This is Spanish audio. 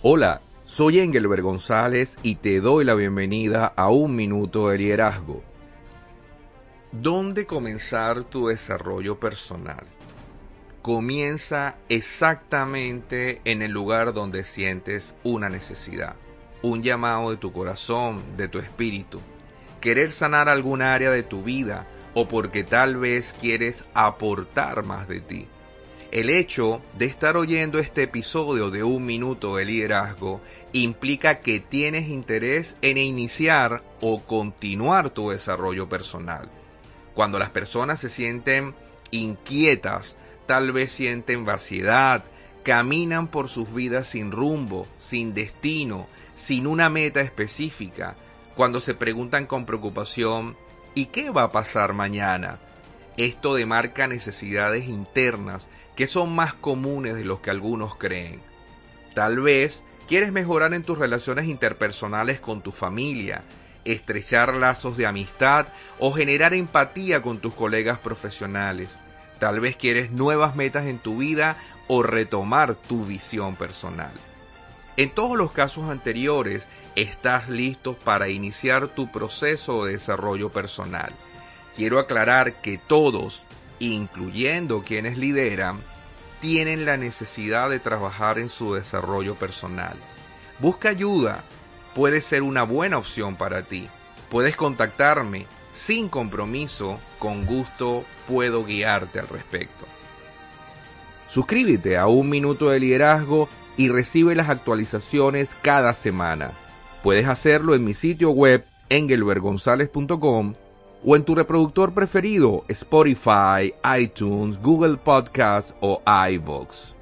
Hola, soy Engelbert González y te doy la bienvenida a Un Minuto de Liderazgo. ¿Dónde comenzar tu desarrollo personal? Comienza exactamente en el lugar donde sientes una necesidad, un llamado de tu corazón, de tu espíritu, querer sanar algún área de tu vida o porque tal vez quieres aportar más de ti el hecho de estar oyendo este episodio de un minuto de liderazgo implica que tienes interés en iniciar o continuar tu desarrollo personal. Cuando las personas se sienten inquietas, tal vez sienten vaciedad, caminan por sus vidas sin rumbo, sin destino, sin una meta específica, cuando se preguntan con preocupación, ¿y qué va a pasar mañana? Esto demarca necesidades internas que son más comunes de los que algunos creen. Tal vez quieres mejorar en tus relaciones interpersonales con tu familia, estrechar lazos de amistad o generar empatía con tus colegas profesionales. Tal vez quieres nuevas metas en tu vida o retomar tu visión personal. En todos los casos anteriores, estás listo para iniciar tu proceso de desarrollo personal. Quiero aclarar que todos, incluyendo quienes lideran, tienen la necesidad de trabajar en su desarrollo personal. Busca ayuda, puede ser una buena opción para ti. Puedes contactarme sin compromiso, con gusto puedo guiarte al respecto. Suscríbete a Un Minuto de Liderazgo y recibe las actualizaciones cada semana. Puedes hacerlo en mi sitio web engelbergonzalez.com o en tu reproductor preferido, Spotify, iTunes, Google Podcasts o iVoox.